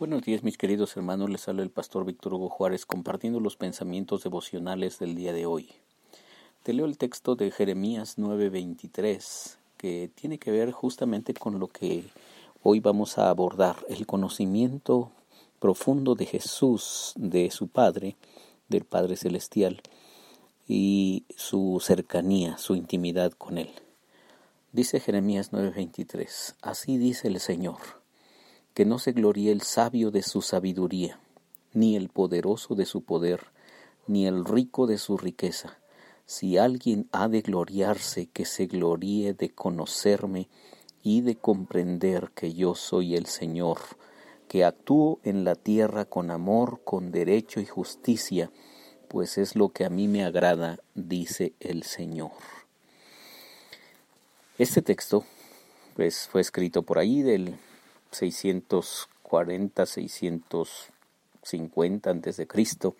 Buenos días mis queridos hermanos, les habla el pastor Víctor Hugo Juárez compartiendo los pensamientos devocionales del día de hoy. Te leo el texto de Jeremías 9:23 que tiene que ver justamente con lo que hoy vamos a abordar, el conocimiento profundo de Jesús, de su Padre, del Padre Celestial y su cercanía, su intimidad con Él. Dice Jeremías 9:23, así dice el Señor que no se gloríe el sabio de su sabiduría, ni el poderoso de su poder, ni el rico de su riqueza. Si alguien ha de gloriarse, que se gloríe de conocerme y de comprender que yo soy el Señor, que actúo en la tierra con amor, con derecho y justicia, pues es lo que a mí me agrada, dice el Señor. Este texto pues, fue escrito por ahí del 640, 650 antes de Cristo,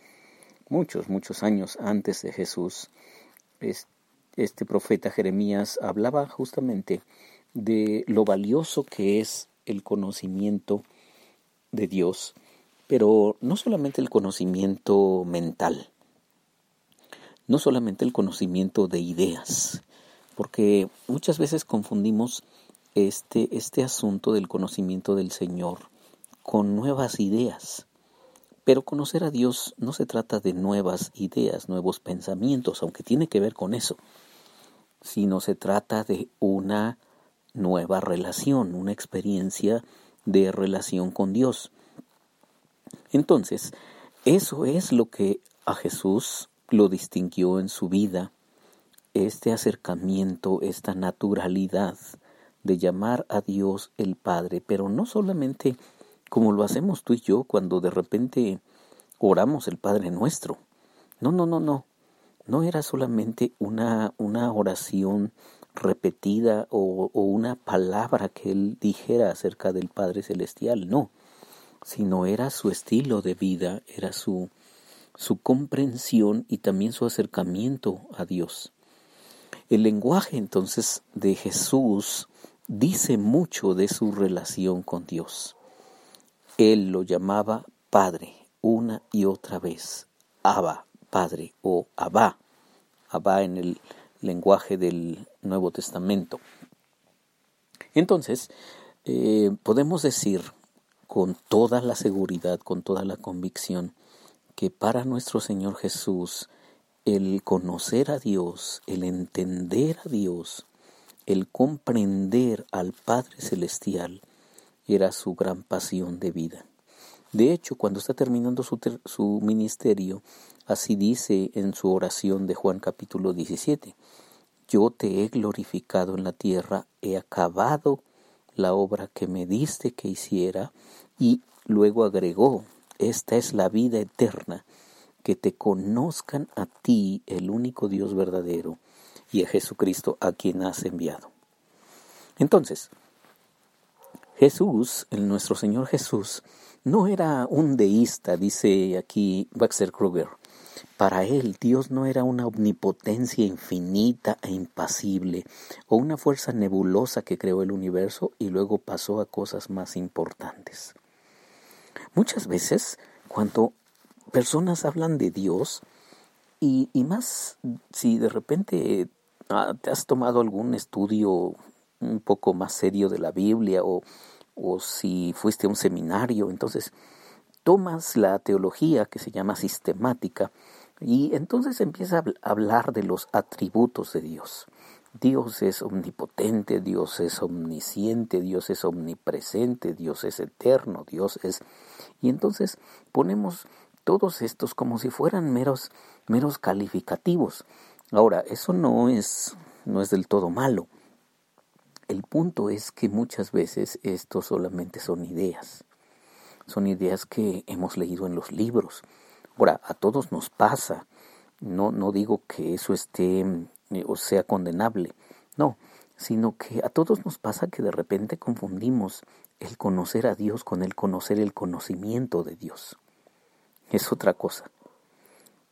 muchos, muchos años antes de Jesús, este profeta Jeremías hablaba justamente de lo valioso que es el conocimiento de Dios, pero no solamente el conocimiento mental, no solamente el conocimiento de ideas, porque muchas veces confundimos este, este asunto del conocimiento del Señor con nuevas ideas. Pero conocer a Dios no se trata de nuevas ideas, nuevos pensamientos, aunque tiene que ver con eso, sino se trata de una nueva relación, una experiencia de relación con Dios. Entonces, eso es lo que a Jesús lo distinguió en su vida, este acercamiento, esta naturalidad de llamar a Dios el Padre, pero no solamente como lo hacemos tú y yo cuando de repente oramos el Padre nuestro. No, no, no, no. No era solamente una, una oración repetida o, una palabra que él dijera acerca del Padre Celestial, no, sino era su estilo de vida, era su, su comprensión y también su acercamiento a Dios. El lenguaje entonces de Jesús dice mucho de su relación con Dios. Él lo llamaba Padre una y otra vez, Abba, Padre o Abba, Abba en el lenguaje del Nuevo Testamento. Entonces, eh, podemos decir con toda la seguridad, con toda la convicción, que para nuestro Señor Jesús, el conocer a Dios, el entender a Dios, el comprender al Padre Celestial era su gran pasión de vida. De hecho, cuando está terminando su, su, ministerio, así dice en su oración de Juan capítulo 17, Yo te he glorificado en la tierra, he acabado la obra que me diste que hiciera, y luego agregó, Esta es la vida eterna, que te conozcan a ti, el único Dios verdadero, y a Jesucristo a quien has enviado. Entonces, Jesús, el nuestro Señor Jesús, no era un deísta, dice aquí Baxter Kruger. Para él Dios no era una omnipotencia infinita e impasible o una fuerza nebulosa que creó el universo y luego pasó a cosas más importantes. Muchas veces, cuando personas hablan de Dios, y, y más si de repente ¿Te has tomado algún estudio un poco más serio de la Biblia o, o si fuiste a un seminario? Entonces, tomas la teología que se llama sistemática y entonces empieza a hablar de los atributos de Dios. Dios es omnipotente, Dios es omnisciente, Dios es omnipresente, Dios es eterno, Dios es... Y entonces ponemos todos estos como si fueran meros, meros calificativos. Ahora, eso no es, no es del todo malo. El punto es que muchas veces esto solamente son ideas. Son ideas que hemos leído en los libros. Ahora, a todos nos pasa. No, no digo que eso esté eh, o sea condenable. No, sino que a todos nos pasa que de repente confundimos el conocer a Dios con el conocer el conocimiento de Dios. Es otra cosa.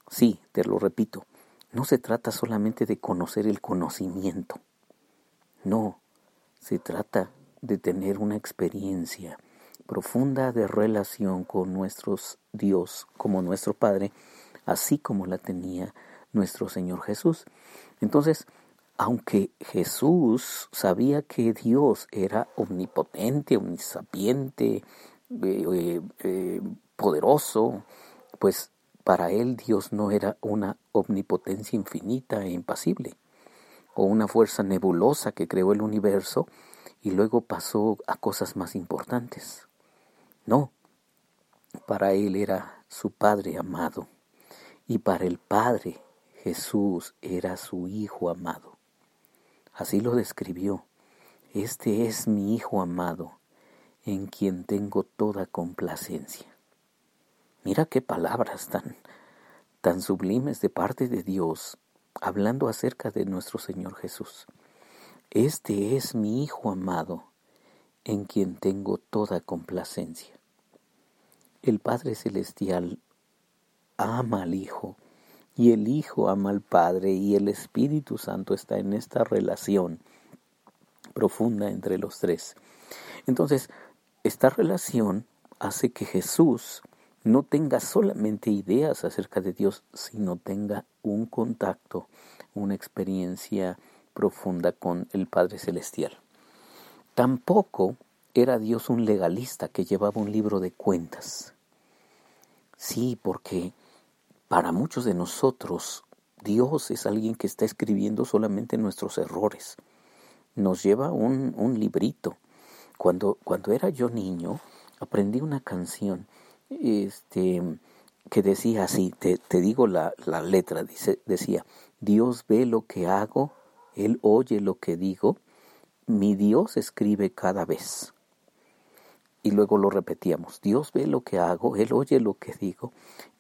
Sí, te lo repito, no se trata solamente de conocer el conocimiento, no, se trata de tener una experiencia profunda de relación con nuestro Dios como nuestro Padre, así como la tenía nuestro Señor Jesús. Entonces, aunque Jesús sabía que Dios era omnipotente, omnisapiente, eh, eh, eh, poderoso, pues para él Dios no era una omnipotencia infinita e impasible, o una fuerza nebulosa que creó el universo y luego pasó a cosas más importantes. No, para él era su Padre amado, y para el Padre Jesús era su Hijo amado. Así lo describió. Este es mi Hijo amado, en quien tengo toda complacencia. Mira qué palabras tan, tan sublimes de parte de Dios, hablando acerca de nuestro Señor Jesús. Este es mi Hijo amado, en quien tengo toda complacencia. El Padre Celestial ama al Hijo y el Hijo ama al Padre y el Espíritu Santo está en esta relación profunda entre los tres. Entonces, esta relación hace que Jesús no tenga solamente ideas acerca de Dios, sino tenga un contacto, una experiencia profunda con el Padre Celestial. Tampoco era Dios un legalista que llevaba un libro de cuentas. Sí, porque para muchos de nosotros, Dios es alguien que está escribiendo solamente nuestros errores. Nos lleva un, un librito. Cuando, cuando era yo niño, aprendí una canción este, que decía así, te, te digo la, la letra, dice, decía, Dios ve lo que hago, Él oye lo que digo, mi Dios escribe cada vez y luego lo repetíamos. Dios ve lo que hago, Él oye lo que digo,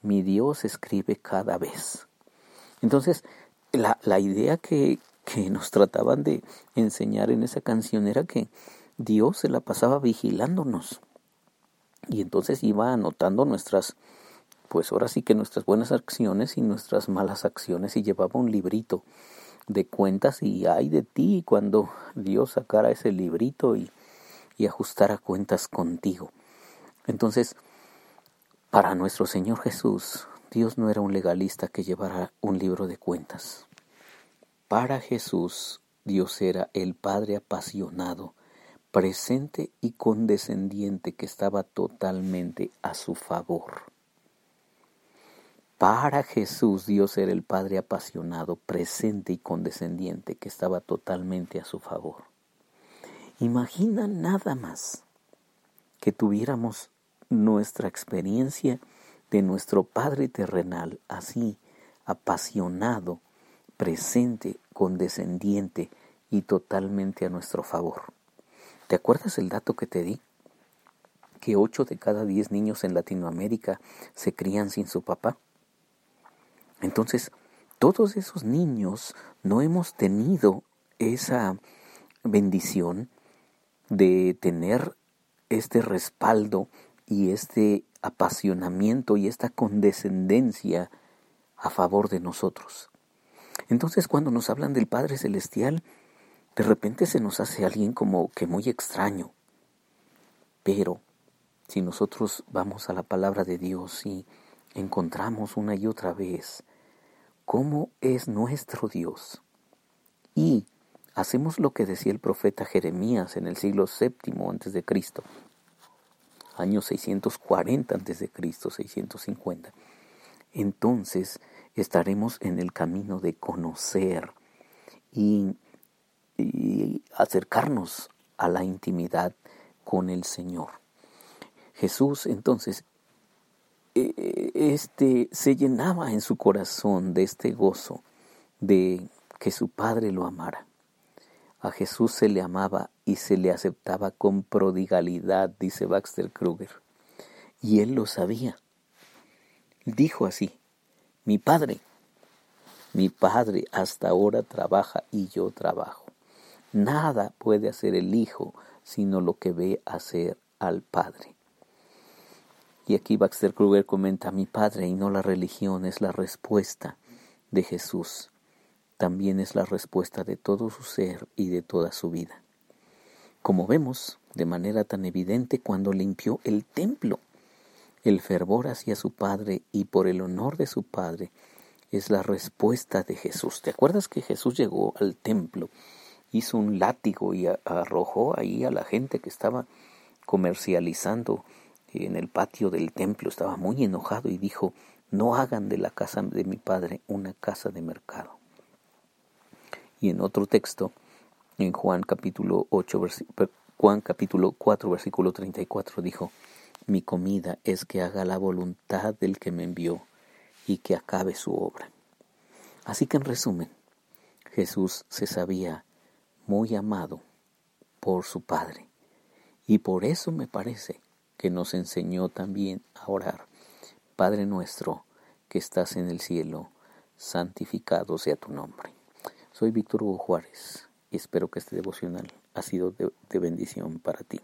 mi Dios escribe cada vez. Entonces, la, la idea que, que nos trataban de enseñar en esa canción era que Dios se la pasaba vigilándonos. Y entonces iba anotando nuestras, pues ahora sí que nuestras buenas acciones y nuestras malas acciones y llevaba un librito de cuentas y ay de ti cuando Dios sacara ese librito y y ajustar a cuentas contigo. Entonces, para nuestro Señor Jesús, Dios no era un legalista que llevara un libro de cuentas. Para Jesús, Dios era el Padre apasionado, presente y condescendiente que estaba totalmente a su favor. Para Jesús Dios era el Padre apasionado, presente y condescendiente que estaba totalmente a su favor. Imagina nada más que tuviéramos nuestra experiencia de nuestro Padre terrenal así, apasionado, presente, condescendiente y totalmente a nuestro favor. ¿Te acuerdas el dato que te di? Que ocho de cada diez niños en Latinoamérica se crían sin su papá. Entonces, todos esos niños no hemos tenido esa bendición de tener este respaldo y este apasionamiento y esta condescendencia a favor de nosotros. Entonces cuando nos hablan del Padre Celestial, de repente se nos hace alguien como que muy extraño. Pero si nosotros vamos a la palabra de Dios y encontramos una y otra vez cómo es nuestro Dios y hacemos lo que decía el profeta Jeremías en el siglo VII antes de Cristo, año 640 antes de Cristo, 650. Entonces estaremos en el camino de conocer y, y acercarnos a la intimidad con el Señor. Jesús entonces e, este se llenaba en su corazón de este gozo de que su Padre lo amara. A Jesús se le amaba y se le aceptaba con prodigalidad, dice Baxter Kruger. Y él lo sabía. Dijo así, mi padre, mi padre hasta ahora trabaja y yo trabajo. Nada puede hacer el Hijo sino lo que ve hacer al Padre. Y aquí Baxter Kruger comenta, mi Padre y no la religión es la respuesta de Jesús también es la respuesta de todo su ser y de toda su vida. como vemos de manera tan evidente cuando limpió el templo. El fervor hacia su Padre y por el honor de su Padre es la respuesta de Jesús. ¿Te acuerdas que Jesús llegó al templo, hizo un látigo y arrojó ahí a la gente que estaba comercializando en el patio del templo? Estaba muy enojado y dijo, no hagan de la casa de mi Padre una casa de mercado. Y en otro texto, en Juan capítulo 8, Juan capítulo 4, versículo 34, dijo, mi comida es que haga la voluntad del que me envió y que acabe su obra. Así que en resumen, Jesús se sabía muy amado por su Padre y por eso me parece que nos enseñó también a orar. Padre nuestro que estás en el cielo, santificado sea tu nombre. Soy Víctor Hugo Juárez y espero que este devocional ha sido de, de bendición para ti.